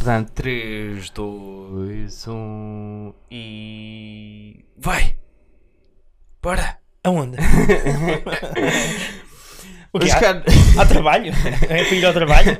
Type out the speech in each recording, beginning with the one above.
Portanto, 3, 2, 1 e. Vai! Bora! Aonde? o Mas, que há, há trabalho? É para ir ao trabalho?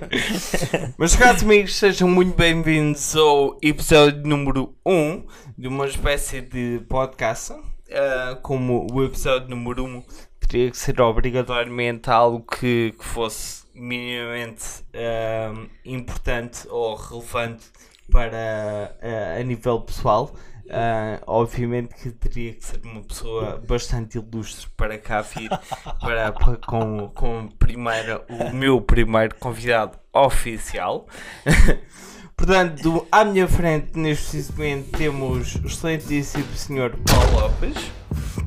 Meus caros amigos, sejam muito bem-vindos ao episódio número 1 de uma espécie de podcast. Ah, como o episódio número 1 teria que ser obrigatoriamente algo que, que fosse minimamente ah, importante ou relevante para ah, a nível pessoal. Ah, obviamente que teria que ser uma pessoa bastante ilustre para cá vir para, para- com, com primeiro, o meu primeiro convidado oficial. Portanto, à minha frente, neste preciso momento, temos o excelentíssimo Sr. Paulo Lopes,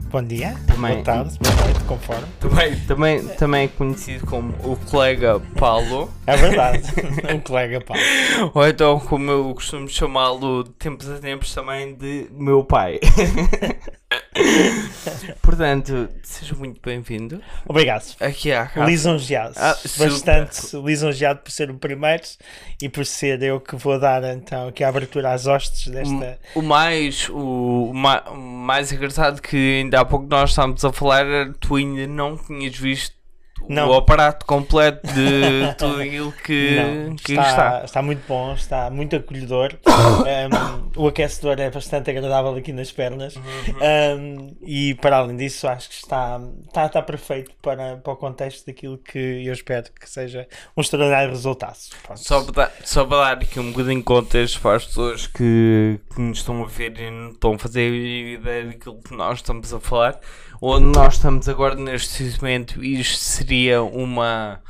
Bom dia, Também. boa tarde, boa noite, conforme. também, também, também conhecido como o colega Paulo, É verdade, um colega pá. ou então, como eu costumo chamá-lo de tempos a tempos, também de meu pai. Portanto, seja muito bem-vindo Obrigado. aqui à casa. Lisonjeado, Ah, super. bastante lisonjeado por ser o primeiro e por ser eu que vou dar então aqui a abertura às hostes desta. O mais, o, o mais engraçado que ainda há pouco nós estávamos a falar tu ainda não tinhas visto Não. o aparato completo de tudo aquilo que, Não, que está, está. está muito bom, está muito acolhedor. Um, o aquecedor é bastante agradável aqui nas pernas. Um, e para além disso, acho que está, está, está perfeito para, para o contexto daquilo que eu espero que seja um extraordinário resultado. Pronto. Só para, dar, só para dar aqui um bocadinho de contexto para as pessoas que, que nos estão a ver e não estão a fazer ideia daquilo que nós estamos a falar, onde nós estamos agora neste momento, isto seria uma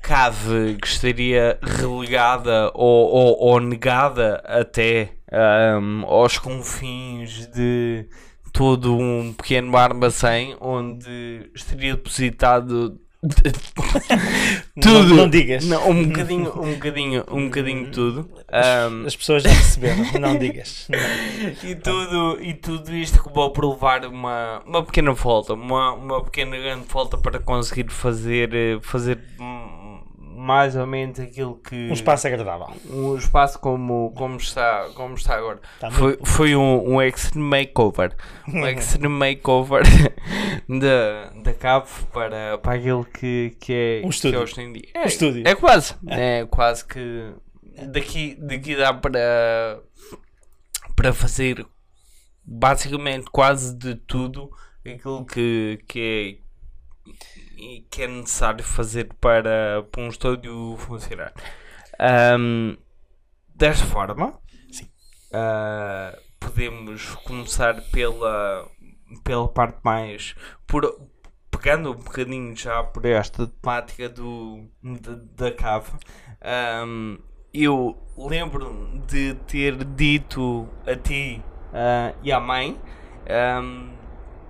cave que estaria relegada ou, ou, ou negada até ahm, aos confins de todo um pequeno armazém onde estaria depositado tudo. Não, digas. Não, um bocadinho, um bocadinho, um bocadinho tudo. Ahm, As pessoas já perceberam. Não digas. Não. e, tudo, e tudo isto acabou por levar uma, uma pequena volta, uma, uma pequena grande volta para conseguir fazer, eh, fazer hum, mais ou menos aquilo que. Um espaço agradável. um espaço como, como, está, como está agora. Está foi foi um, um extreme makeover. Um extreme makeover da, da cave para, para aquilo que, que, é, Um que é hoje em dia. É, Um estúdio. é quase. É quase que daqui, daqui dá para, para fazer basicamente quase de tudo aquilo que, que é e que é necessário fazer para, para um estúdio funcionar. Ahm, desta forma, ah, podemos começar pela, pela parte mais. Por, pegando um bocadinho já por esta temática do, da, da cave. ahm, eu lembro-me de ter dito a ti ah, e à mãe. ahm,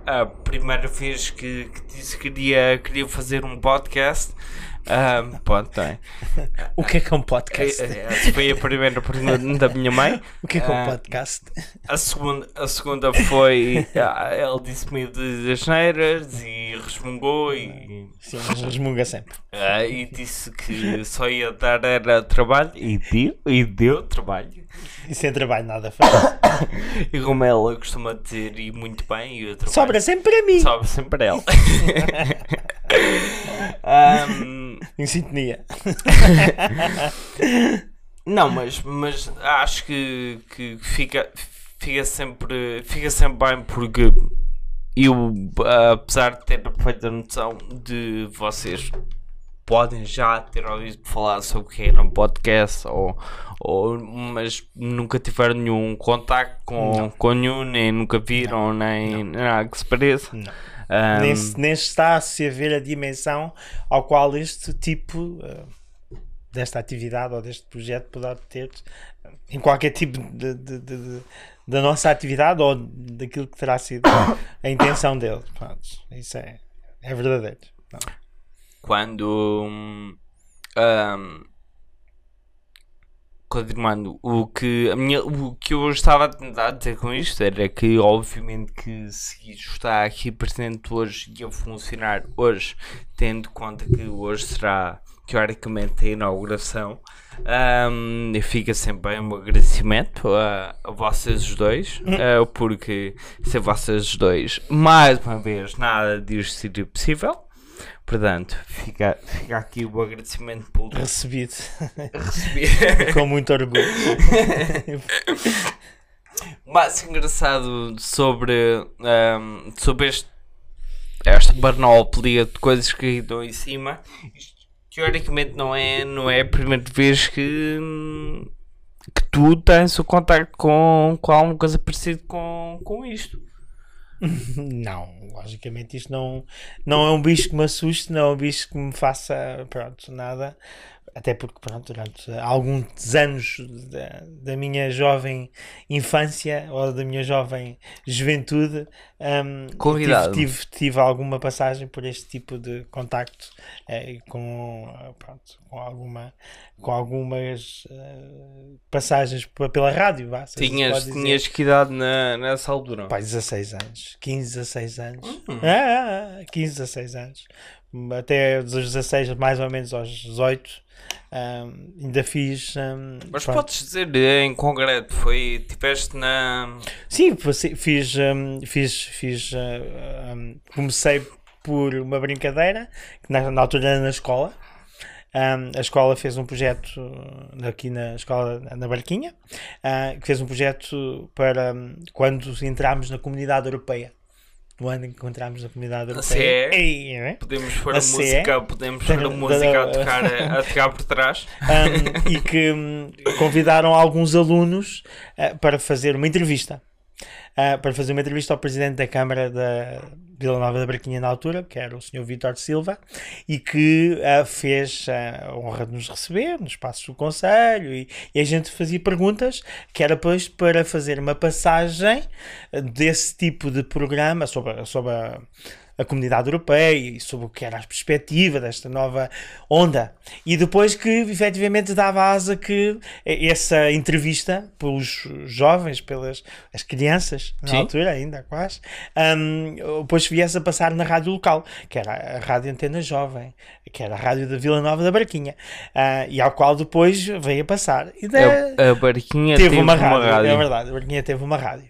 a primeira vez que, que disse que queria, queria fazer um podcast. Um, pronto, tem. O que é que é um podcast? Essa foi a primeira pergunta da minha mãe. O que é que é um Ah, podcast? A segunda, a segunda foi. ah, Ela disse-me de asneiras e resmungou e, Sim, mas resmunga sempre. ah, e disse que só ia dar era trabalho e deu, e deu trabalho. E sem trabalho nada faz. E como ela costuma dizer, e muito bem, e trabalho Sobra sempre a mim. sobe sempre ela. Ahm, Em sintonia. Não, mas, mas acho que, que fica, fica, sempre, fica sempre bem porque eu, apesar de ter a perfeita noção de vocês podem já ter ouvido falar sobre o que era um podcast ou, ou mas nunca tiveram nenhum contacto com, com nenhum, nem nunca viram, nem nada que se pareça. Não. Ahm, nem, nem está-se a ver a dimensão ao qual este tipo eh, desta atividade ou deste projeto poderá ter eh, em qualquer tipo de, de- de- de- da nossa atividade ou daquilo que terá sido a intenção dele. Pronto, isso é, é verdadeiro. Não. quando hum, continuando, o que, a minha, o que eu estava a tentar dizer com isto era que, obviamente, que se isto está aqui presente hoje e a funcionar hoje, tendo conta que hoje será, teoricamente, a inauguração, um, fica sempre bem um agradecimento a, a vocês dois, uh, porque sem vocês dois, mais uma vez, nada disto seria possível. Portanto, fica, fica aqui o agradecimento público. Recebido. Recebi. Com muito orgulho. mais engraçado sobre, um, sobre este, esta panóplia de coisas que estão em cima. Isto, teoricamente não é, não é a primeira vez que, que tu tens o contacto com, com alguma coisa parecida com, com isto. não, logicamente isto não, não é um bicho que me assuste, não é um bicho que me faça pronto, nada. Até porque, pronto, durante alguns anos da, da minha jovem infância ou da minha jovem juventude, um, tive, tive, tive, alguma passagem por este tipo de contacto eh, com, pronto, com, alguma, com algumas uh, passagens pela rádio. Vá, tinhas, tinhas que idade na, nessa altura? Pai, 16 anos, 15, 16 anos. Uhum. Ah, 15, 16 anos. Até dos 16 mais ou menos aos 18 um, ainda fiz. Um, Mas pronto. podes dizer em concreto, foi. Tiveste na. Sim, fiz. Um, fiz, fiz uh, comecei por uma brincadeira, que na, na altura era na escola. Um, a escola fez um projeto aqui na escola na Barquinha, uh, que fez um projeto para quando entramos na comunidade europeia no ano em que encontramos na comunidade europeia. Ei, é? Podemos pôr a, a música, podemos pôr a música a tocar, a tocar por trás. Um, e que um, convidaram alguns alunos uh, para fazer uma entrevista. Uh, para fazer uma entrevista ao presidente da Câmara da Vila Nova da Braquinha na altura, que era o Sr. Vitor Silva, e que uh, fez a honra de nos receber no espaço do Conselho e, e, a gente fazia perguntas que era depois para fazer uma passagem desse tipo de programa sobre, sobre a a comunidade europeia e sobre o que era a perspectiva desta nova onda. E depois que efetivamente dava asa que essa entrevista pelos jovens, pelas as crianças, na Sim. altura ainda quase, um, depois viesse a passar na rádio local, que era a Rádio Antena Jovem, que era a rádio da Vila Nova da Barquinha, uh, e ao qual depois veio a passar. E da, a, a Barquinha teve, teve uma, rádio, uma, rádio, É verdade, a Barquinha teve uma rádio.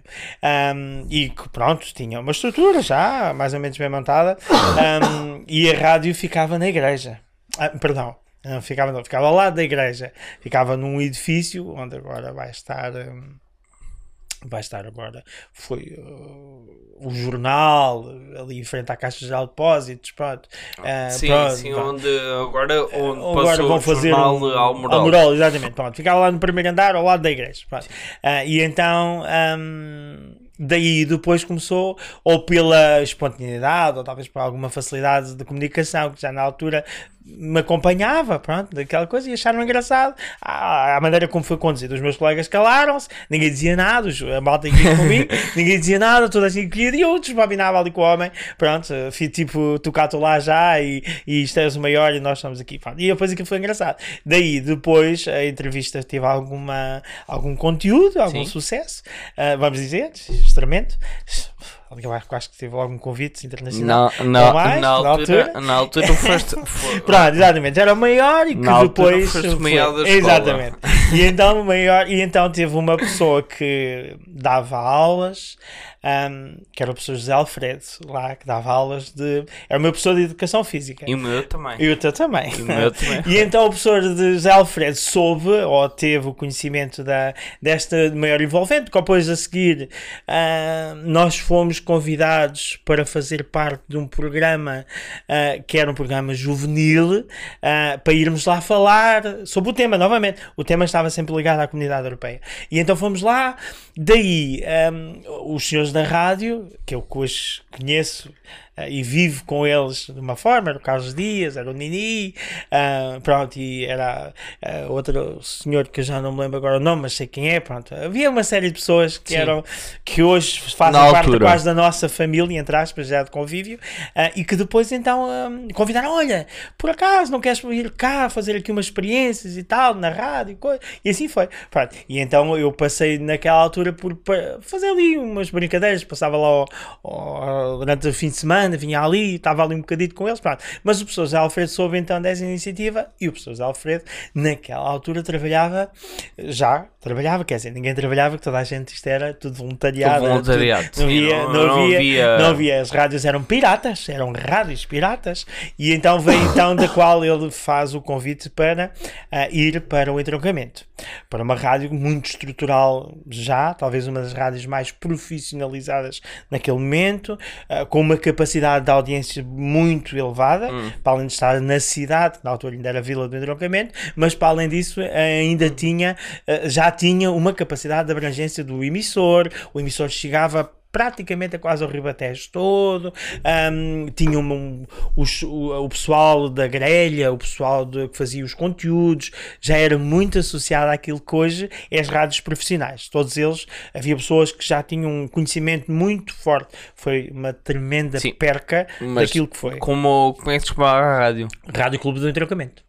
Um, e que pronto, tinha uma estrutura já, mais ou menos bem montada, um, e a rádio ficava na igreja. Ah, perdão, não ficava, não, ficava ao lado da igreja. Ficava num edifício onde agora vai estar. Um, vai estar agora. Foi uh, o jornal ali em frente à Caixa de Depósitos. Pronto. Uh, sim, pronto, sim, pronto. onde agora, onde agora vão fazer um, ao Almoral. exatamente. Pronto. Ficava lá no primeiro andar ao lado da igreja. Uh, e então. Um, daí depois começou, ou pela espontaneidade, ou talvez por alguma facilidade de comunicação, que já na altura me acompanhava, pronto, daquela coisa, e acharam engraçado a, a maneira como foi conduzido. Os meus colegas calaram-se, ninguém dizia nada, a malta ia comigo, ninguém dizia nada, toda assim queria, e eu desbabinava ali com o homem, pronto, fui tipo, tu cá, lá já, e, e isto és o maior, e nós estamos aqui, pronto. e depois aquilo foi engraçado. Daí, depois, a entrevista teve alguma, algum conteúdo, algum Sim. sucesso, uh, vamos dizer, extremamente eu acho que teve algum convite internacional. Não, não, mais, na, altura, na altura, foste. Pronto, exatamente. Era o maior e que na depois. Foste foi, maior da exatamente. E então, maior, e então teve uma pessoa que dava aulas um, que era o professor José Alfredo, lá, que dava aulas de. Era o meu professor de educação física. E o meu também. E o teu também. E o meu também. e então o professor de José Alfredo soube, ou teve o conhecimento da, desta maior envolvente, que depois a seguir uh, nós fomos convidados para fazer parte de um programa uh, que era um programa juvenil, uh, para irmos lá falar sobre o tema, novamente. O tema estava sempre ligado à comunidade europeia. E então fomos lá, daí um, os senhores da rádio, que eu hoje conheço e vivo com eles de uma forma, era o Carlos Dias, era o Nini, uh, pronto, e era uh, outro senhor que eu já não me lembro agora o nome, mas sei quem é, pronto. Havia uma série de pessoas que Sim. eram, que hoje fazem Na parte altura. quase da nossa família, entre aspas, já de convívio, e que depois então convidaram, olha, por acaso não queres vir cá fazer aqui umas experiências e tal, na rádio, e coisa, e assim foi. Pronto. E então eu passei naquela altura por fazer ali umas brincadeiras, passava lá ao- ao- durante o fim de semana, vinha ali, estava ali um bocadinho com eles, pronto. Mas o professor José Alfredo soube então dessa iniciativa e o professor José Alfredo naquela altura trabalhava, já trabalhava, quer dizer, ninguém trabalhava, que toda a gente, isto era tudo voluntariado. Tudo voluntariado, tudo- não, havia, não- não, não havia, havia- não havia, as rádios eram piratas, eram rádios piratas, e então veio então da qual ele faz o convite para ah, ir para o entroncamento, para uma rádio muito estrutural já, talvez uma das rádios mais profissionalizadas naquele momento, ah, com uma capacidade de audiência muito elevada, para além de estar na cidade, que na altura ainda era Vila do Entroncamento, mas para além disso ainda tinha, ah, já tinha uma capacidade de abrangência do emissor, o emissor chegava praticamente a quase ao Ribatejo todo, um, tinha um, um- os- o, o pessoal da grelha, o pessoal de- que fazia os conteúdos, já era muito associado àquilo que hoje é as rádios profissionais. Todos eles, havia pessoas que já tinham um conhecimento muito forte. Foi uma tremenda Sim, perca daquilo que foi. Como, como é que se chamava a rádio? Rádio Clube do Entroncamento.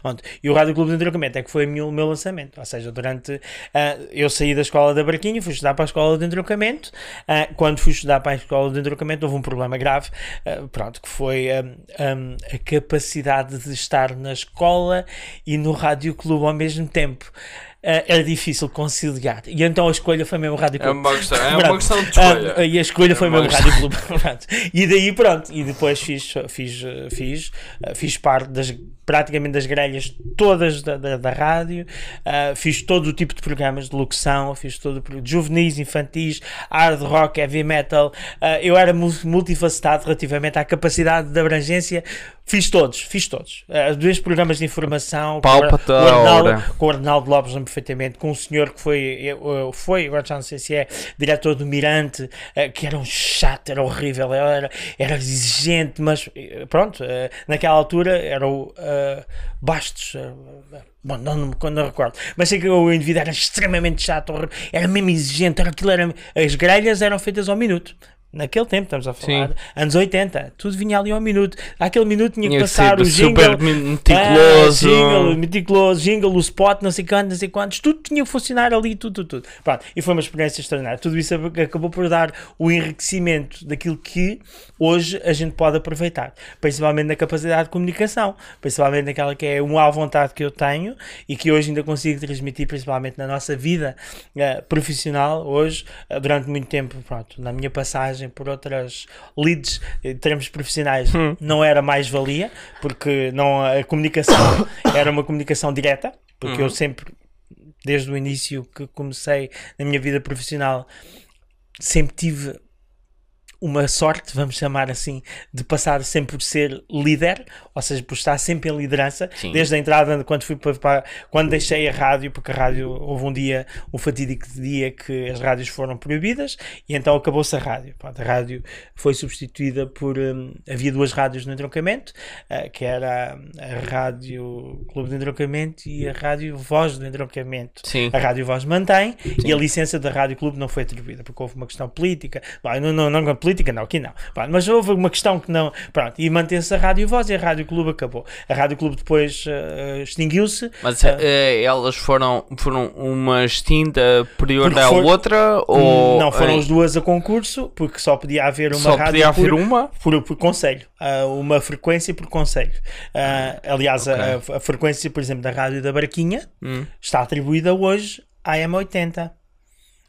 Pronto. E o Rádio Clube do Entroncamento é que foi o meu, meu lançamento. Ou seja, durante. ah, eu saí da escola da Barquinha, fui estudar para a escola de entroncamento. Ah, quando fui estudar para a escola de entroncamento, houve um problema grave. ah, pronto, que foi ah, ah, a capacidade de estar na escola e no Rádio Clube ao mesmo tempo. Ah, era difícil conciliar. E então a escolha foi mesmo Rádio É Clube. uma questão, é uma questão de escolha. Ah, e a escolha foi É uma mesmo Rádio Clube. E daí pronto. E depois fiz, fiz, fiz, ah, fiz parte das praticamente das grelhas todas da, da, da rádio. Ah, fiz todo o tipo de programas de locução, fiz todo de juvenis, infantis, hard rock, heavy metal. Ah, eu era mu- multifacetado relativamente à capacidade de abrangência. Fiz todos, fiz todos. Ah, dois programas de informação. com o- Arnaldo- com o Arnaldo Lopes, perfeitamente, com um senhor que foi, eh, eh, foi, agora já não sei se é, diretor do Mirante, eh, que era um chato, era horrível, era, era exigente, mas eh, pronto, eh, naquela altura era o eh, Bastos. eh, Bom, não, não, me- não recordo. Mas sei que o indivíduo era extremamente chato, era mesmo exigente, era, aquilo era, as grelhas eram feitas ao minuto. Naquele tempo, estamos a falar, Sim. anos 80, tudo vinha ali ao minuto. Aquele minuto tinha que passar o jingle. super meticuloso. Ah, jingle, meticuloso, jingle, o spot, não sei quantos, não sei quantos, tudo tinha que funcionar ali, tudo, tudo, tudo. Pronto, e foi uma experiência extraordinária. Tudo isso ac- acabou por dar o enriquecimento daquilo que hoje a gente pode aproveitar, principalmente na capacidade de comunicação, principalmente naquela que é uma à vontade que eu tenho e que hoje ainda consigo transmitir, principalmente na nossa vida eh, profissional, hoje, eh, durante muito tempo, pronto, na minha passagem por outras leads em termos profissionais, não era mais-valia, porque não, a comunicação era uma comunicação direta, porque eu sempre, desde o início que comecei na minha vida profissional, sempre tive uma sorte, vamos chamar assim, de passar sempre por ser líder, ou seja, por estar sempre em liderança, Sim. desde a entrada, quando fui para, quando deixei a rádio, porque a rádio houve um dia, um fatídico dia que as rádios foram proibidas e então acabou-se a rádio. Pronto, a rádio foi substituída por hum, havia duas rádios no entroncamento, eh, que era a rádio Clube de Entroncamento e a rádio Voz do Entroncamento. Sim. A Rádio Voz mantém e a licença da Rádio Clube não foi atribuída porque houve uma questão política. Bom, não, não, não, política não, aqui não. Pronto, mas houve uma questão que não. Pronto, e mantém-se a Rádio Voz e a Rádio Clube acabou. A Rádio Clube depois eh, extinguiu-se. Mas eh, elas foram, foram uma extinta superior à for- outra? Ou não foram eh, as duas a concurso porque só podia haver uma Só rádio podia haver por, uma? por, por conselho, Ah, uma frequência por conselho. Ah, aliás, a- a, a frequência, por exemplo, da Rádio da Barquinha Hum. está atribuída hoje à M80.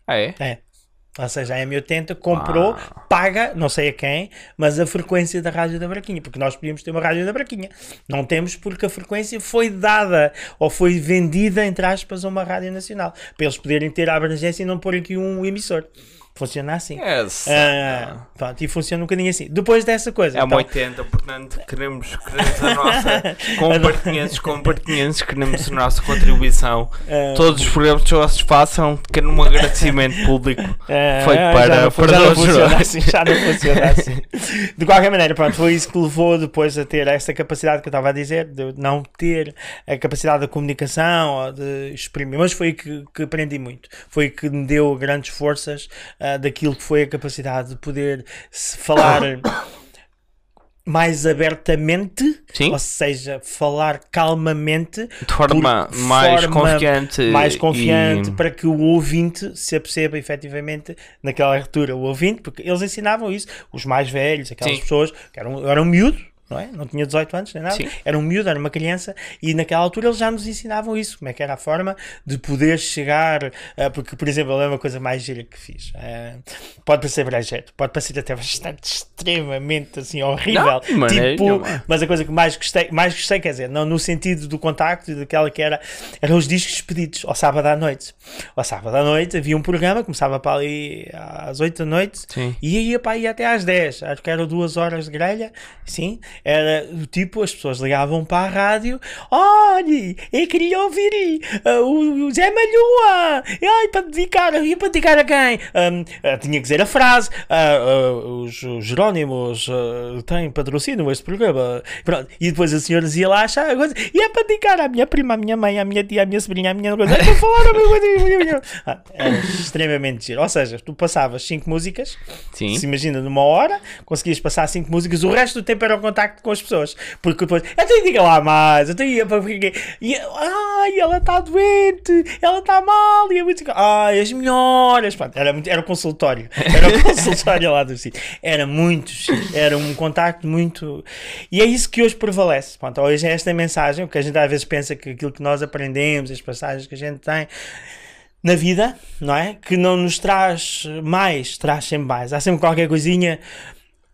Ah, é? É. Ou seja, a M80 comprou, paga, não sei a quem, mas a frequência da Rádio da Braquinha, porque nós podíamos ter uma Rádio da Braquinha. Não temos porque a frequência foi dada ou foi vendida, entre aspas, a uma Rádio Nacional, para eles poderem ter a abrangência e não pôr aqui um emissor. Funciona assim. Yes. Ah, pronto, e funciona um bocadinho assim. Depois dessa coisa. É uma então, 80, portanto, queremos, queremos a nossa compartilhantes, compartilhantes, queremos a nossa contribuição. ah, Todos os programas que vocês façam, quero um agradecimento público. feito já para- para já não funciona assim, já não funciona assim. De qualquer maneira, pronto, foi isso que levou depois a ter esta capacidade que eu estava a dizer, de não ter a capacidade da comunicação ou de exprimir, mas foi que, que aprendi muito. Foi que me deu grandes forças ah, daquilo que foi a capacidade de poder falar mais abertamente, Sim. ou seja, falar calmamente, De forma mais forma confiante. mais confiante e- para que o ouvinte se aperceba efetivamente naquela altura o ouvinte, porque eles ensinavam isso, os mais velhos, aquelas Sim. pessoas que eram, eram miúdos, não é? Não tinha 18 anos nem nada, Sim. era um miúdo, era uma criança, e naquela altura eles já nos ensinavam isso, como é que era a forma de poder chegar, ah, porque, por exemplo, lembro uma coisa mais gira que fiz. ah, pode parecer brejeito, pode parecer até bastante extremamente assim horrível, Não, de maneira tipo, nenhuma. mas a coisa que mais gostei, mais gostei, quer dizer, não no sentido do contacto e daquela que era, eram os discos pedidos ao sábado à noite. Ao sábado à noite havia um programa, começava para ali às 8 da noite Sim. e ia para aí até às 10. Acho que eram duas horas de grelha, sim. Era do tipo, as pessoas ligavam para a rádio, olha, eu queria ouvir ah, o, o Zé Malhoa, ai, para dedicar, ia para dedicar a quem? Ahm, ah, tinha que dizer a frase, ah, ah, os, os Jerónimos ah, têm patrocínio este programa. Pronto. E depois a senhora ia lá achar a coisa, e é para dedicar à minha prima, à minha mãe, à minha tia, à minha sobrinha, à minha coisa, é para falar a minha coisa. Ah, Era extremamente giro. Ou seja, tu passavas 5 músicas, Sim. se imagina numa hora, conseguias passar 5 músicas, o resto do tempo era o contacto com as pessoas. Porque depois, então diga lá mais, então ia para porque. E, ai, ela está doente, ela está mal, e a música, ai, as melhoras. Pronto, era, muito, era o consultório, era o consultório lá do sítio. Era muito giro, era um contacto muito. E é isso que hoje prevalece. Pronto, hoje é esta mensagem, porque a gente às vezes pensa que aquilo que nós aprendemos, as passagens que a gente tem na vida, não é? Que não nos traz mais, traz sempre mais. Há sempre qualquer coisinha,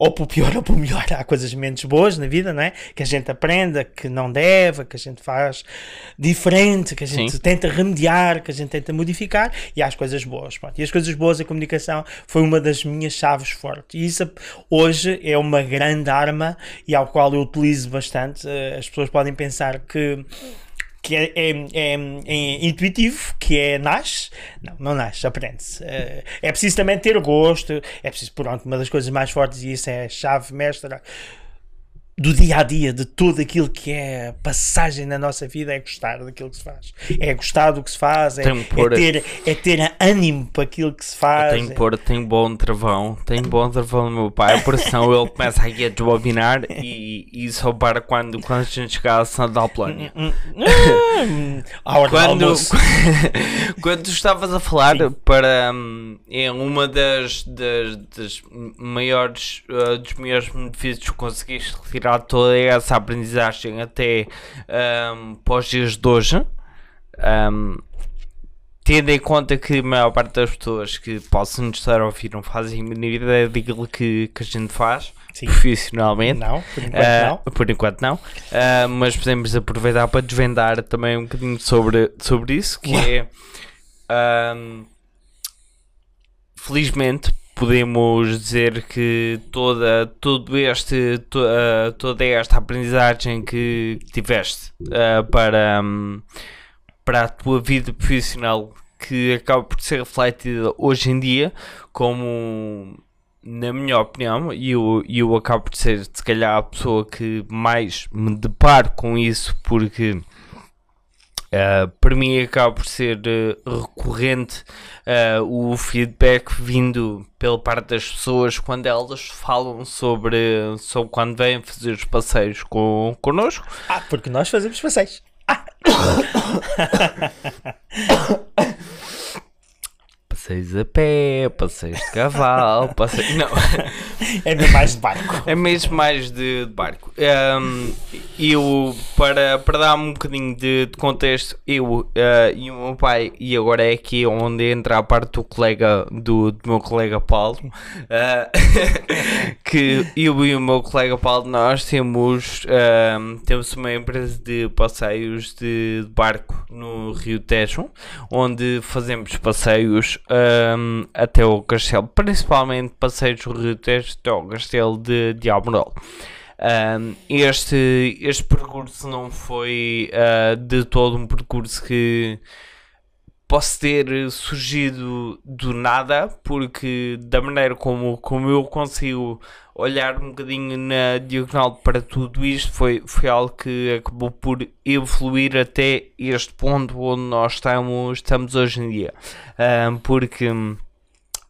ou para o pior ou para o melhor. Há coisas menos boas na vida, não é? Que a gente aprenda que não deve, que a gente faz diferente, que a gente Sim. tenta remediar, que a gente tenta modificar, e há as coisas boas. pronto. E as coisas boas, a comunicação, foi uma das minhas chaves fortes. E isso hoje é uma grande arma e ao qual eu utilizo bastante. Eh, As pessoas podem pensar que que é, é, é- é intuitivo, que é nasce. Não, não nasce, aprende-se. Eh, É preciso também ter gosto, é preciso, pronto, uma das coisas mais fortes, e isso é a chave mestra do dia a dia, de tudo aquilo que é passagem na nossa vida, é gostar daquilo que se faz. É gostar do que se faz, é, Tem é ter, é ter ânimo para aquilo que se faz. Tenho que pôr, tenho bom travão, tenho bom travão no meu pai, por senão ele começa aqui a desbobinar e, e só para quando, quando a gente chegar a Santa. Hum, hum, à hora do Quando, quando tu estavas a falar para hum, é uma das, das, das maiores uh, dos maiores benefícios que conseguiste retirar toda essa aprendizagem até hum, para os dias de hoje hum, tendo em conta que a maior parte das pessoas que possam nos estar a ouvir não fazem a mínima ideia daquilo que, que a gente faz Sim. profissionalmente Não, por enquanto ah, não. por enquanto não. Ah, mas podemos aproveitar para desvendar também um bocadinho sobre, sobre isso, que é ahm, felizmente podemos dizer que toda, todo este, to- ah, toda esta aprendizagem que tiveste ah, para, ahm, para a tua vida profissional que acaba por ser refletida hoje em dia como na minha opinião, e eu, eu acabo por ser se calhar a pessoa que mais me deparo com isso porque ah, para mim acaba por ser eh, recorrente ah, o feedback vindo pela parte das pessoas quando elas falam sobre, sobre quando vêm fazer os passeios com, connosco. Ah, porque nós fazemos passeios. Passeios a pé, passeios de cavalo, passeios... Não, É mesmo mais de barco. é mesmo mais de, de barco. Ahm, eu, para, para dar um bocadinho de, de contexto, eu ah, e o meu pai, e agora é aqui onde entra a parte do colega, do, do meu colega Paulo, ah, que eu e o meu colega Paulo, nós temos, ahm, temos uma empresa de passeios de, de barco no Rio Tejo, onde fazemos passeios um, até o castelo, principalmente passeios Tejo até o castelo de, de. Um, este, este percurso não foi uh, de todo um percurso que possa ter surgido do nada, porque da maneira como, como eu consigo olhar um bocadinho na diagonal para tudo isto, foi, foi algo que acabou por evoluir até este ponto onde nós estamos, estamos hoje em dia. Um, porque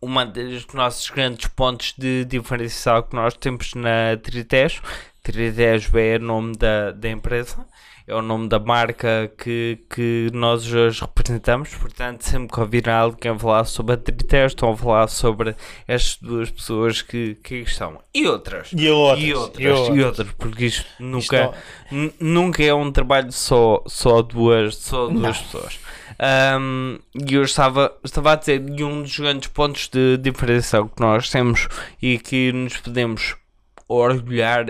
uma dos nossos grandes pontos de diferencial que nós temos na Tritejo, Tritejo é o nome da, da empresa, é o nome da marca que, que nós hoje representamos, portanto sempre que ouvir alguém falar sobre a Tritejo, estão a falar sobre estas duas pessoas que, que estão. E outras. E outras. E outras, e outras, e outras porque isto nunca, isto... nunca é um trabalho só, só duas, só duas pessoas. Um, e eu estava, estava a dizer, e um dos grandes pontos de diferenciação que nós temos e que nos podemos orgulhar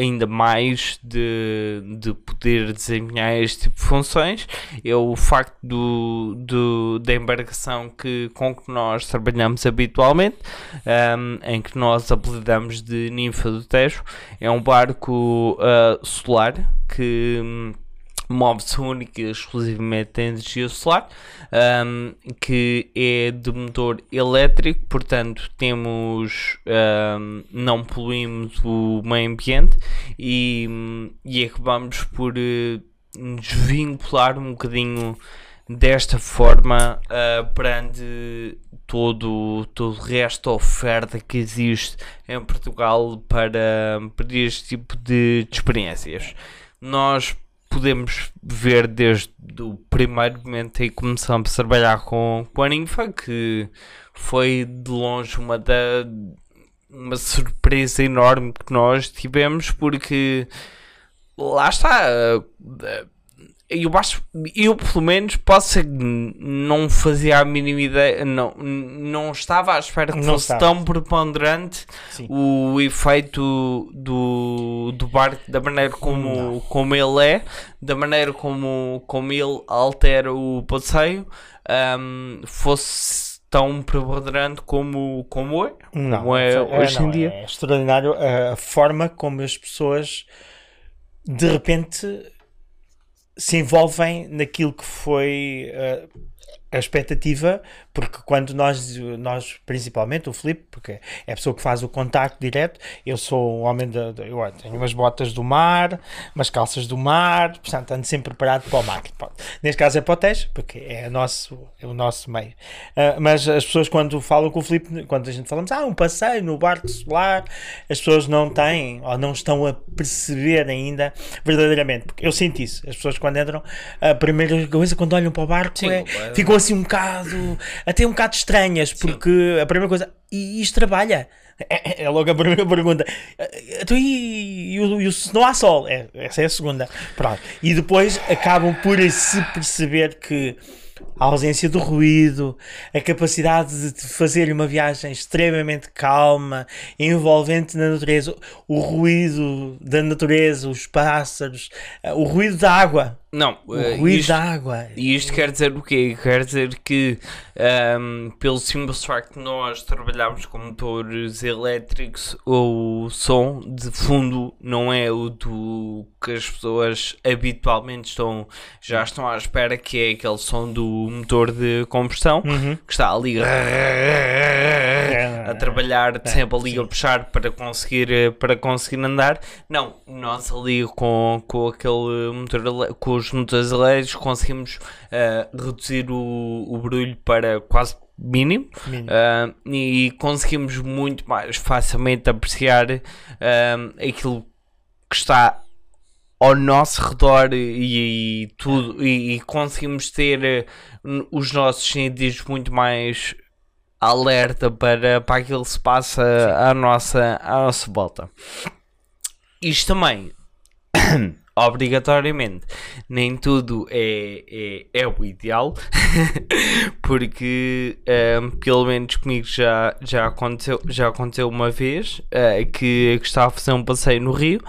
ainda mais de, de poder desempenhar este tipo de funções é o facto do, do, da embarcação que, com que nós trabalhamos habitualmente, um, em que nós apelidamos de Ninfa do Tejo. É um barco uh, solar que move-se única exclusivamente em energia solar, um, que é de motor elétrico, portanto temos um, não poluímos o meio ambiente e, e acabamos por uh, nos vincular um bocadinho desta forma uh, perante todo, todo o resto da oferta que existe em Portugal para, para este tipo de, de experiências. Nós podemos ver desde o primeiro momento em que começamos a trabalhar com, com a Ninfa, que foi de longe uma da uma surpresa enorme que nós tivemos porque lá está eu acho, eu pelo menos posso ser não fazia a mínima ideia, não, não estava à espera que não fosse estava. tão preponderante Sim. o efeito do, do barco, da maneira como, como ele é, da maneira como, como ele altera o passeio, um, fosse tão preponderante como, como é, não, como é, é hoje não, em dia. É extraordinário a forma como as pessoas de repente se envolvem naquilo que foi uh, a expectativa, porque quando nós, nós principalmente o Filipe, porque é a pessoa que faz o contacto direto, eu sou um homem de, eu tenho umas botas do mar, umas calças do mar, portanto ando sempre preparado para o mar. Neste caso é para o teste, porque é, nosso, é o nosso meio. Uh, mas as pessoas quando falam com o Filipe, quando a gente falamos, ah, um passeio no barco solar, as pessoas não têm, ou não estão a perceber ainda verdadeiramente, porque eu sinto isso, as pessoas quando entram, a primeira coisa quando olham para o barco Sim, é, ficam assim um bocado, até um bocado estranhas, porque Sim. a primeira coisa, e isto trabalha? É, é, logo a primeira pergunta. Então, e, e, e, e se não há sol? É, essa é a segunda. Pronto. E depois acabam por se perceber que a ausência do ruído, a capacidade de fazer uma viagem extremamente calma, envolvente na natureza, o ruído da natureza, os pássaros, o ruído da água. Não, o uh, ruído isto, da água. E isto quer dizer o quê? Quer dizer que, um, ehm, pelo simples facto de nós trabalharmos com motores elétricos, o som de fundo não é o do que as pessoas habitualmente estão, já estão à espera, que é aquele som do motor de combustão uhum. que está ali a trabalhar sempre ali a puxar para conseguir, para conseguir andar. Não, nós ali com, com aquele motor com os motores elétricos conseguimos uh, reduzir o, o barulho para quase mínimo, mínimo. Uh, e conseguimos muito mais facilmente apreciar uh, aquilo que está ao nosso redor e, e tudo e, e, conseguimos ter os nossos sentidos muito mais alerta para, para aquilo que se passa à nossa, à nossa volta. Isto também obrigatoriamente. Nem tudo é, é, é o ideal porque um, pelo menos comigo já, já, aconteceu, já aconteceu uma vez uh, que, que estava a fazer um passeio no Rio.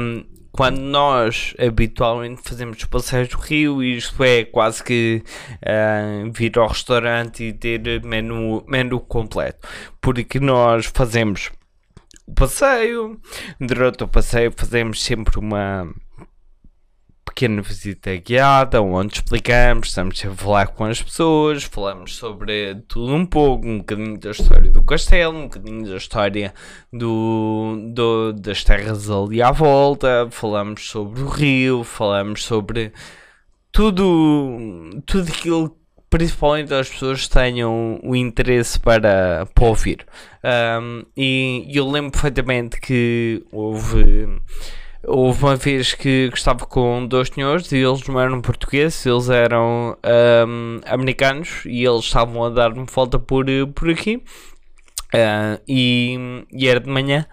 Um, quando nós habitualmente fazemos passeios do rio, isto é quase que uh, vir ao restaurante e ter menu, menu completo, porque nós fazemos o passeio, durante o passeio fazemos sempre uma pequena visita guiada, onde explicamos, estamos a falar com as pessoas, falamos sobre tudo um pouco, um bocadinho da história do castelo, um bocadinho da história do, do, das terras ali à volta, falamos sobre o rio, falamos sobre tudo, tudo aquilo principalmente as pessoas tenham o interesse para, para ouvir. Um, e eu lembro perfeitamente que houve Houve uma vez que, estava com dois senhores e eles não eram portugueses, eles eram um, americanos e eles estavam a dar-me volta por, por aqui. Uh, e, e era de manhã.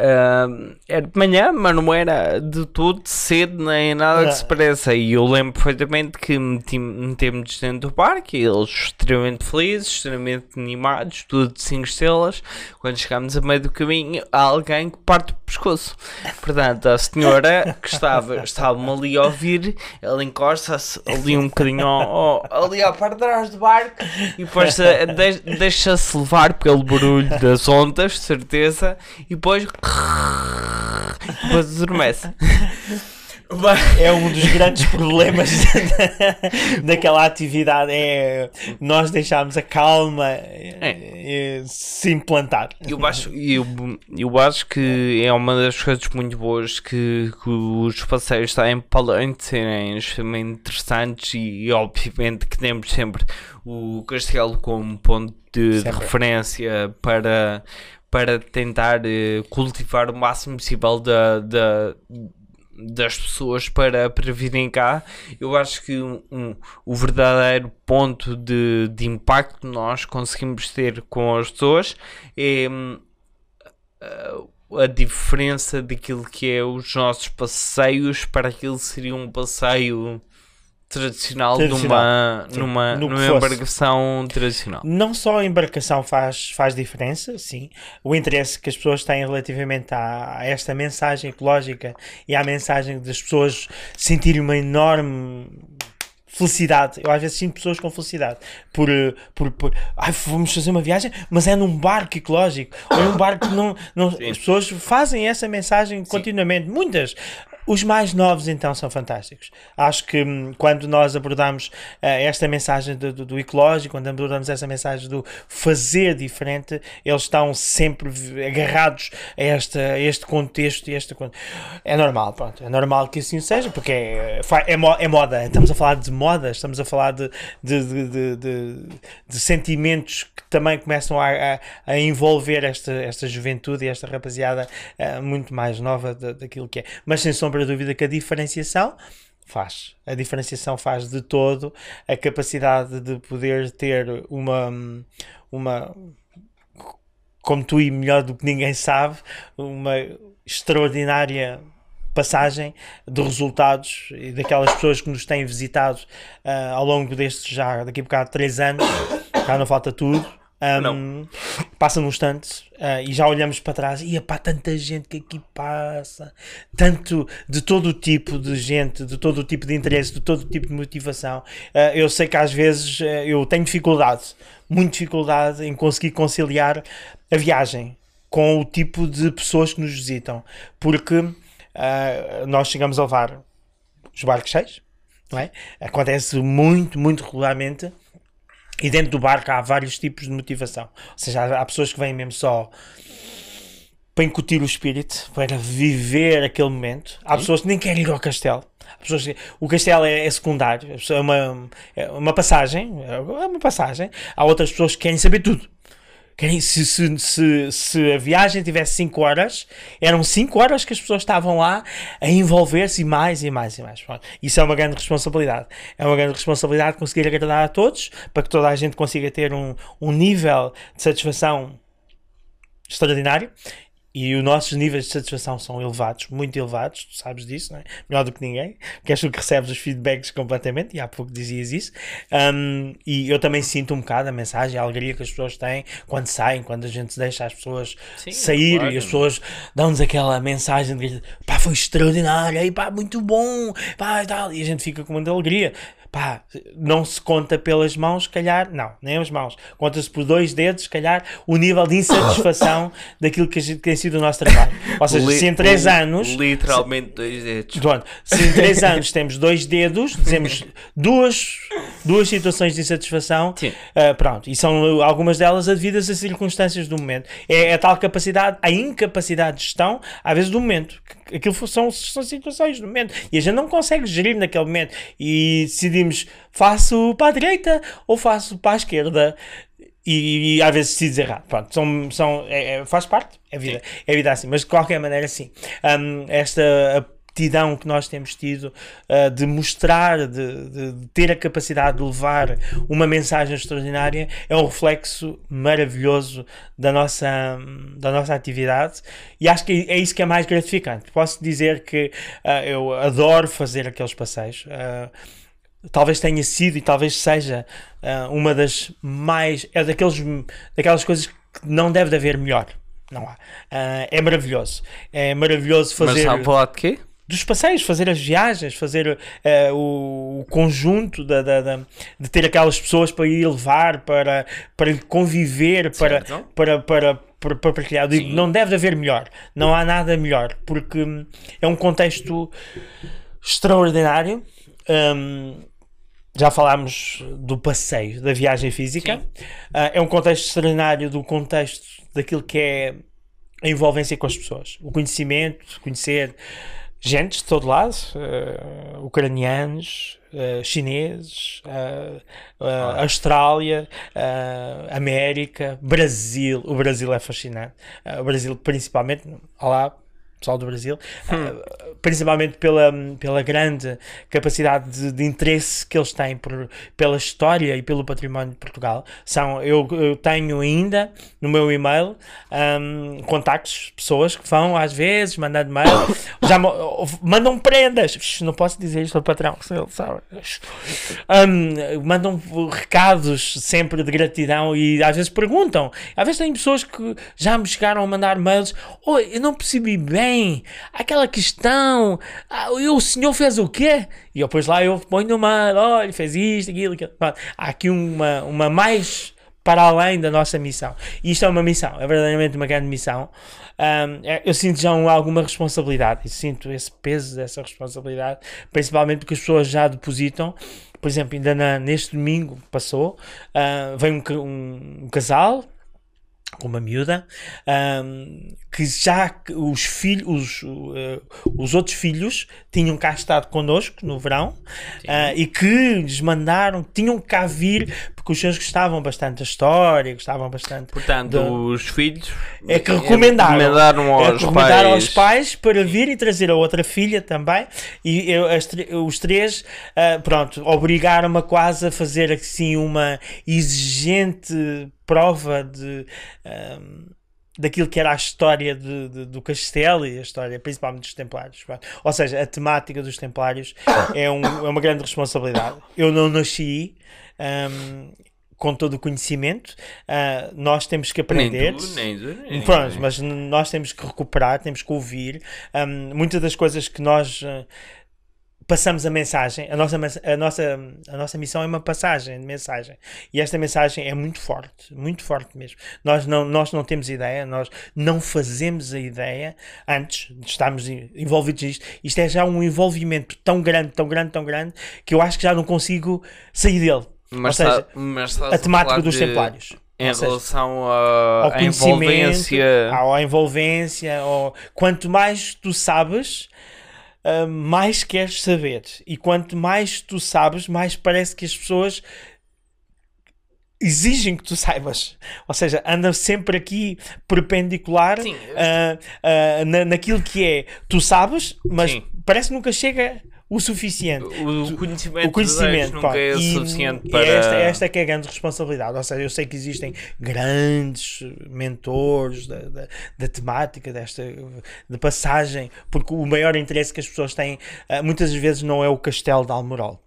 Uh, era de manhã, mas não era de todo cedo nem nada que se pareça. E eu lembro perfeitamente que metemos dentro do parque, eles extremamente felizes, extremamente animados, tudo de 5 estrelas. Quando chegámos a meio do caminho, há alguém que parte o pescoço. Portanto, a senhora que estava, estava ali a ouvir, ela encosta-se ali um bocadinho ao, ao, ali à parte de trás do barco e depois deixa-se levar pelo barulho das ondas, certeza, e depois depois adormece. É um dos grandes problemas daquela atividade é nós deixarmos a calma é. se implantar. Eu acho, eu, eu acho que é uma das coisas muito boas que, que os passeios têm além de serem extremamente interessantes e, e, obviamente que temos sempre o castelo como ponto de, de referência para para tentar uh, cultivar o máximo possível da, da, das pessoas para, para virem cá. Eu acho que um, um, o verdadeiro ponto de, de impacto que nós conseguimos ter com as pessoas é uh, a diferença daquilo que é os nossos passeios para aquilo que seria um passeio tradicional, tradicional. numa, numa, numa embarcação tradicional. Não só a embarcação faz, faz diferença, sim, o interesse que as pessoas têm relativamente a, a esta mensagem ecológica e à mensagem das pessoas sentirem uma enorme felicidade. Eu às vezes sinto pessoas com felicidade por, por, por ai, vamos fazer uma viagem, mas é num barco ecológico, ou é num barco que não. não as pessoas fazem essa mensagem Sim. continuamente. Muitas. Os mais novos, então, são fantásticos. Acho que hum, quando nós abordamos uh, esta mensagem do, do, do, ecológico, quando abordamos essa mensagem do fazer diferente, eles estão sempre agarrados a, esta, a este contexto. E este, é normal, pronto. É normal que assim seja, porque é, é, é moda. Estamos a falar de moda, estamos a falar de, de, de, de, de sentimentos que também começam a, a, a, envolver esta, esta juventude e esta rapaziada uh, muito mais nova daquilo que é. Mas sem sombra de dúvida que a diferenciação faz. A diferenciação faz de todo a capacidade de poder ter uma, uma como tu e melhor do que ninguém sabe, uma extraordinária passagem de resultados e daquelas pessoas que nos têm visitado uh, ao longo destes já, daqui a bocado, três anos, já não falta tudo, um, passa num instante uh, e já olhamos para trás e pá, tanta gente que aqui passa, tanto de todo o tipo de gente, de todo o tipo de interesse, de todo o tipo de motivação. Uh, eu sei que às vezes uh, eu tenho dificuldade, muita dificuldade em conseguir conciliar a viagem com o tipo de pessoas que nos visitam, porque nós chegamos a levar os barcos cheios, não é? Acontece muito, muito regularmente e dentro do barco há vários tipos de motivação. Ou seja, há, há pessoas que vêm mesmo só para incutir o espírito, para viver aquele momento. Há pessoas que nem querem ir ao castelo. Que, o castelo é, é secundário, é uma, é uma passagem, é uma passagem. Há outras pessoas que querem saber tudo. Se, se, se, se a viagem tivesse 5 horas, eram 5 horas que as pessoas estavam lá a envolver-se mais e mais e mais. Isso é uma grande responsabilidade. É uma grande responsabilidade conseguir agradar a todos para que toda a gente consiga ter um, um nível de satisfação extraordinário e os nossos níveis de satisfação são elevados, muito elevados, tu sabes disso, não é? Melhor do que ninguém, que és tu que recebes os feedbacks completamente, e há pouco dizias isso. Um, e eu também sinto um bocado a mensagem, a alegria que as pessoas têm quando saem, quando a gente deixa as pessoas Sim, sair claro. e as pessoas dão-nos aquela mensagem de pá, foi extraordinário, e pá, muito bom, pá, e tal, e a gente fica com muita alegria. Pá, não se conta pelas mãos, se calhar, não, nem as mãos, conta-se por dois dedos, se calhar, o nível de insatisfação daquilo que, gente, que tem sido o nosso trabalho. Ou seja, Li- se em três li- anos Literalmente dois dedos. Pronto, se em 3 anos temos dois dedos, dizemos duas, duas situações de insatisfação, ah, pronto, e são uh, algumas delas devidas a circunstâncias do momento. É a tal capacidade, a incapacidade de gestão, às vezes, do momento. Aquilo são, são situações do momento. E a gente não consegue gerir naquele momento. E decidimos, faço para a direita ou faço para a esquerda. E, e às vezes decides errado. Pronto, são, são, é- é- faz parte, é vida, é vida assim. Mas de qualquer maneira, sim. Hum, esta aptidão que nós temos tido ah, de mostrar, de, de- de ter a capacidade de levar uma mensagem extraordinária é um reflexo maravilhoso da nossa, da nossa atividade e acho que é isso que é mais gratificante. Posso dizer que ah, eu adoro fazer aqueles passeios. ah, talvez tenha sido e talvez seja uma das mais é daqueles, daquelas coisas que não deve de haver melhor não há Ah, é maravilhoso é maravilhoso Mas fazer a falar de quê? Dos passeios, fazer as viagens, fazer eh, o, o conjunto da, da- da- de ter aquelas pessoas para ir levar, para, para conviver, para, para, para, para, para partilhar. Digo, não deve haver melhor, não há nada melhor, porque hum, é um contexto extraordinário. Hum, já falámos do passeio, da viagem física. Ah, é um contexto extraordinário do contexto daquilo que é a envolvência com as pessoas, o conhecimento, conhecer gente de todo lado, eh, ucranianos, eh, chineses, eh, eh, Austrália, América, Brasil. O Brasil é fascinante. O Brasil, principalmente, olá, pessoal do Brasil, eh, principalmente pela, pela grande capacidade de, de interesse que eles têm por, pela história e pelo património de Portugal. São, eu, eu tenho ainda no meu e-mail ahm, contactos, pessoas que vão às vezes mandando mail, já mandam prendas. Não posso dizer isto ao patrão, se ele sabe. Ahm, mandam recados sempre de gratidão e às vezes perguntam. Às vezes tem pessoas que já me chegaram a mandar mails. Oi, eu não percebi bem aquela questão. Ah, o senhor fez o quê? E eu depois lá eu ponho mail, olha, fez isto, aquilo, aquilo. Há aqui uma, uma mais para além da nossa missão. E isto é uma missão, é verdadeiramente uma grande missão. Ahm, é- eu sinto já um- alguma responsabilidade, e sinto esse peso dessa responsabilidade, principalmente porque as pessoas já depositam. Por exemplo, ainda na- neste domingo passou, ah, veio um, um- um casal com uma miúda ahm, que já os filhos os, uh, os outros filhos tinham cá estado connosco no verão ah, e que lhes mandaram tinham cá vir porque os seus gostavam bastante da história gostavam bastante Portanto, do- os filhos é que recomendaram, recomendaram é aos que recomendaram pais. aos pais para vir e trazer a outra filha também. E eu, as os três ah, pronto, obrigaram-me quase a fazer assim uma exigente prova de ahm, daquilo que era a história de- de- do castelo e a história principalmente dos templários ou seja, a temática dos templários é, um- é uma grande responsabilidade. Eu não nasci ahm, com todo o conhecimento ah, nós temos que Nem aprender tu, nem tu, nem Pronto, ninguém. mas nós temos que recuperar, temos que ouvir. Hum, muitas das coisas que nós eh, passamos a mensagem, a nossa, a, nossa, a nossa missão é uma passagem de mensagem. E esta mensagem é muito forte, muito forte mesmo. Nós não, nós não temos ideia, nós não fazemos a ideia antes de estarmos en- envolvidos nisto. Isto é já um envolvimento tão grande, tão grande, tão grande, que eu acho que já não consigo sair dele. Mas, Ou tá- seja, mas estás a temática dos de- templários. Em seja, relação a- ao conhecimento, envolvência. à envolvência, ao... quanto mais tu sabes, ah, mais queres saber. E quanto mais tu sabes, mais parece que as pessoas exigem que tu saibas. Ou seja, anda sempre aqui perpendicular Sim. ah, ah, na, naquilo que é tu sabes, mas Sim. parece que nunca chega o suficiente. O, o conhecimento, o conhecimento nunca pá, é e suficiente é para. esta, esta é que é a grande responsabilidade. Ou seja, eu sei que existem grandes mentores da, da, da temática, desta de passagem, porque o maior interesse que as pessoas têm uh, muitas vezes não é o castelo de Almorol.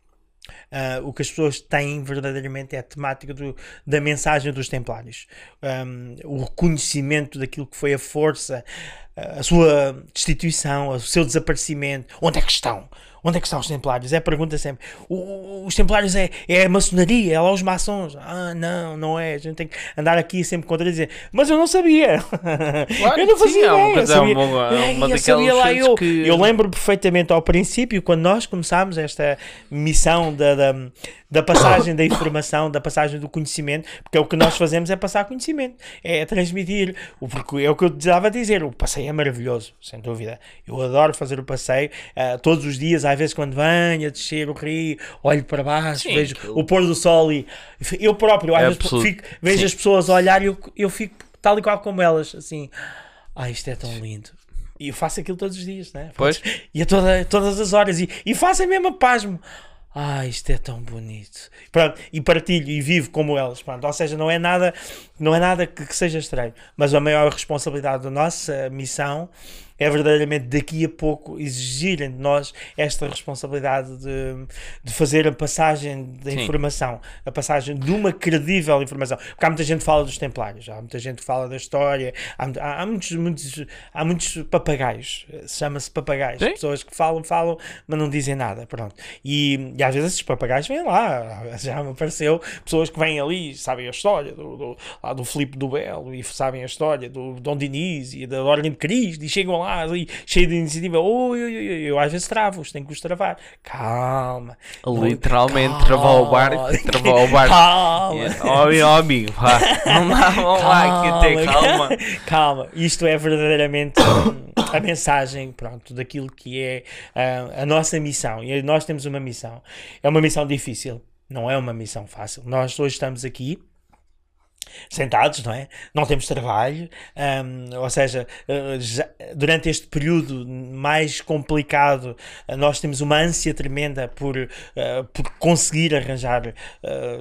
Uh, o que as pessoas têm verdadeiramente é a temática do, da mensagem dos Templários, um, o reconhecimento daquilo que foi a força, a sua destituição, o seu desaparecimento. Onde é que estão? Onde é que estão os Templários? É a pergunta sempre. O, os Templários é, é a maçonaria, é lá os maçons. Ah, não, não é. A gente tem que andar aqui sempre contra dizer, mas eu não sabia. Claro eu não fazia sim, é uma, ideia. sabia, uma, uma eu sabia lá eu. que... Eu lembro perfeitamente ao princípio, quando nós começámos esta missão da, da, da passagem da informação, da passagem do conhecimento, porque é o que nós fazemos é passar conhecimento, é transmitir. Porque é o que eu estava a dizer, o passeio é maravilhoso, sem dúvida. Eu adoro fazer o passeio uh, todos os dias, às vezes quando venho a descer o rio, olho para baixo, Sim, vejo aquilo- o pôr do sol e eu próprio, às É vezes fico- vejo Sim. as pessoas a olhar e eu, eu fico tal e qual como elas, assim, ah, isto é tão lindo. E eu faço aquilo todos os dias, né? Pois. E a toda, todas as horas. E, e faço a mesma pasmo. Ah, isto é tão bonito. Pronto, e partilho e vivo como elas. Pronto. Ou seja, não é nada, não é nada que, que seja estranho. Mas a maior responsabilidade da nossa missão é verdadeiramente daqui a pouco exigirem de nós esta responsabilidade de, de fazer a passagem da informação, a passagem de uma credível informação. Porque há muita gente que fala dos Templários, há muita gente que fala da história, há, há, muitos, muitos, há muitos papagaios, chama-se papagaios, Sim. pessoas que falam, falam, mas não dizem nada, pronto. E, e às vezes esses papagaios vêm lá, já me apareceu pessoas que vêm ali e sabem a história do, do, lá do Filipe do Belo e sabem a história do Dom Diniz e da Ordem de Cristo e chegam lá ali cheio de iniciativa, oi, oi, oi, eu às vezes travo-os, tenho que os travar. Calma. Literalmente, travar o barco, travar o barco. Calma. Oh, meu amigo, vá. Não dá, vamos lá aqui até calma. Calma, isto é verdadeiramente hum, a mensagem pronto, daquilo que é ah, a nossa missão. E nós temos uma missão. É uma missão difícil, não é uma missão fácil. Nós hoje estamos aqui sentados, não é? Não temos trabalho, hum, ou seja, eh, já- durante este período mais complicado, eh, nós temos uma ânsia tremenda por, eh, por conseguir arranjar eh,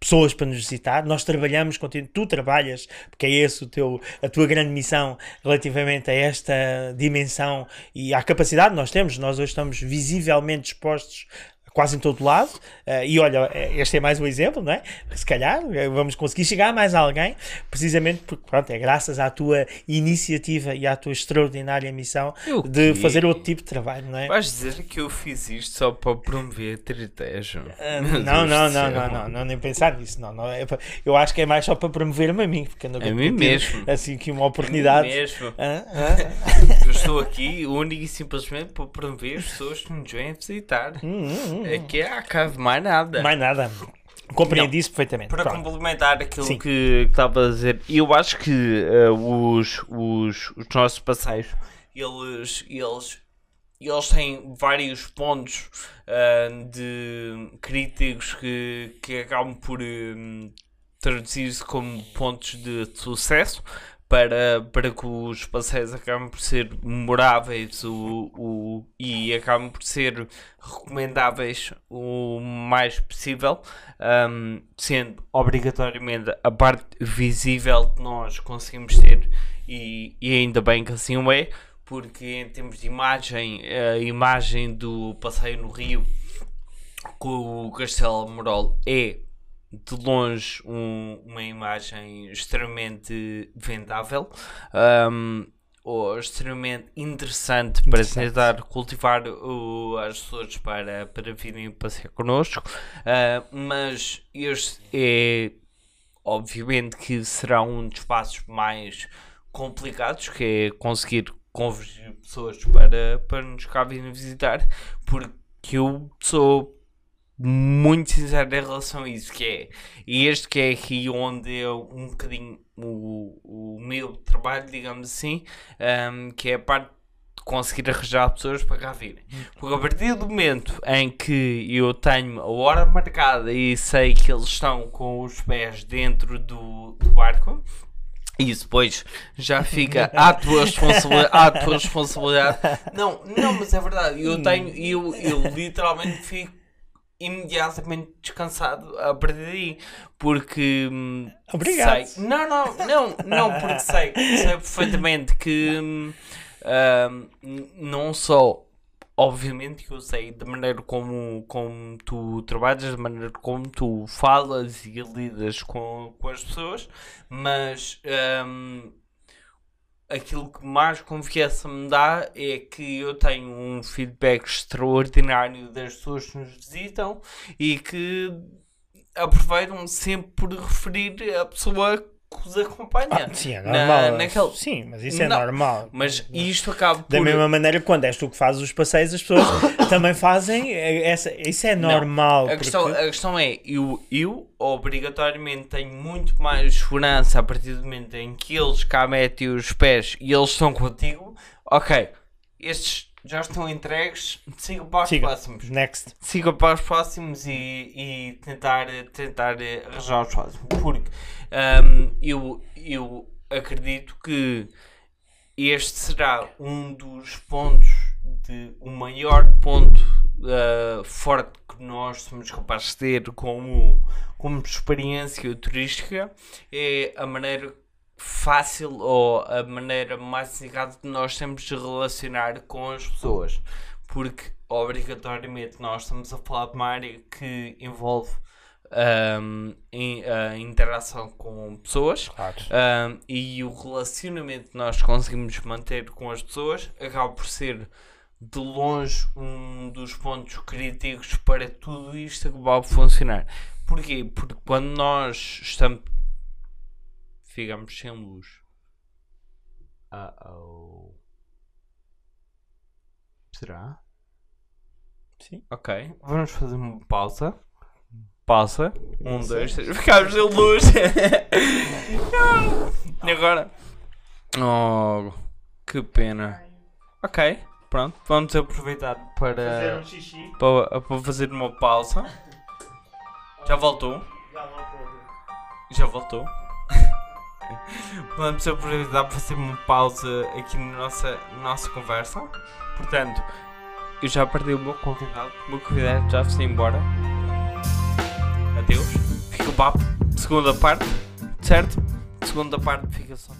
pessoas para nos visitar. Nós trabalhamos tu trabalhas, porque é esse o teu, a tua grande missão relativamente a esta dimensão e à capacidade que nós temos. Nós hoje estamos visivelmente expostos quase em todo lado. Eh, e olha, eh, este é mais um exemplo, não é? Se calhar eh, vamos conseguir chegar a mais alguém, precisamente porque pronto, é graças à tua iniciativa e à tua extraordinária missão de fazer outro tipo de trabalho, não é? Vais dizer que eu fiz isto só para promover tritejo? Meu Não, não, não, não, não, não, nem pensar nisso, não, não é eu acho que é mais só para promover-me a mim, porque ando A mim mesmo. assim que uma oportunidade. Mesmo. Ah, ah. Eu estou aqui único e simplesmente para promover as pessoas que nos vêm visitar. Hum, hum, hum. Aqui é a cave, mais nada. Mais nada. Compreendi isso perfeitamente. Para Pronto. complementar aquilo Sim. que estava a dizer, eu acho que eh, os, os, os nossos passeios, eles, eles, eles têm vários pontos ah, de críticos que, que acabam por hum, traduzir-se como pontos de sucesso para, para que os passeios acabem por ser memoráveis o, o, e acabem por ser recomendáveis o mais possível, um, sendo obrigatoriamente a parte visível que nós conseguimos ter e, e ainda bem que assim o é, porque em termos de imagem, a imagem do passeio no Rio com o Castelo Morol é de longe um- uma imagem extremamente vendável um, ou extremamente interessante para Interessante. tentar cultivar o- as pessoas para, para virem passear connosco Uh, mas este é obviamente que será um dos passos mais complicados que é conseguir convergir pessoas para, para nos cá virem visitar porque eu sou muito sincero em relação a isso, que é, e este que é aqui onde eu um bocadinho o, o meu trabalho, digamos assim, um, que é a parte de conseguir arranjar pessoas para cá virem. Porque a partir do momento em que eu tenho a hora marcada e sei que eles estão com os pés dentro do, do barco, Isso, pois, já fica à tua responsabilidade. À tua responsabilidade. Não, não, mas é verdade. Eu tenho, eu, eu literalmente fico imediatamente descansado a partir daí. Porque. hum, Obrigado. Sei, não, não, não, não, porque sei, sei perfeitamente que. hum, hum, não só. Obviamente que eu sei da maneira como, como tu trabalhas, da maneira como tu falas e lidas com, com as pessoas, mas hum, aquilo que mais confiança me dá é que eu tenho um feedback extraordinário das pessoas que nos visitam e que aproveitam sempre por referir a pessoa que os acompanha. Ah, sim, é Na- normal. naquele- Sim, mas isso é Não, normal. Mas isto acaba por. Da mesma maneira quando és tu que fazes os passeios, as pessoas também fazem. eh, Essa, isso é normal. A questão, porque- a questão é, eu, eu obrigatoriamente tenho muito mais segurança a partir do momento em que eles cá metem os pés e eles estão contigo. Ok, estes já estão entregues, siga para os Siga. próximos. Next. Siga para os próximos e, e tentar, tentar arranjar os próximos. Porque hum, eu, eu acredito que este será um dos pontos, de, o maior ponto ah, forte que nós somos capazes de ter como, como experiência turística é a maneira fácil ou a maneira mais indicada de nós temos de relacionar com as pessoas porque obrigatoriamente nós estamos a falar de uma área que envolve em- a interação com pessoas Claro. ahm, e o relacionamento que nós conseguimos manter com as pessoas acaba por ser de longe um dos pontos críticos para tudo isto acabar por funcionar. Porquê? Porque quando nós estamos ficamos sem luz. Uh-oh. Será? Sim. Ok, vamos fazer uma pausa. Pausa. Um, dois, três. Ficámos sem luz. e agora? Oh, que pena. Ok, pronto. Vamos aproveitar para, xixi. para, para fazer uma pausa. Já voltou? Já voltou? Vamos aproveitar para fazer uma pausa aqui na nossa, na nossa conversa. Portanto, eu já perdi o meu convidado. O meu convidado já foi embora. Adeus. Fica para a segunda parte, certo? Segunda parte fica só.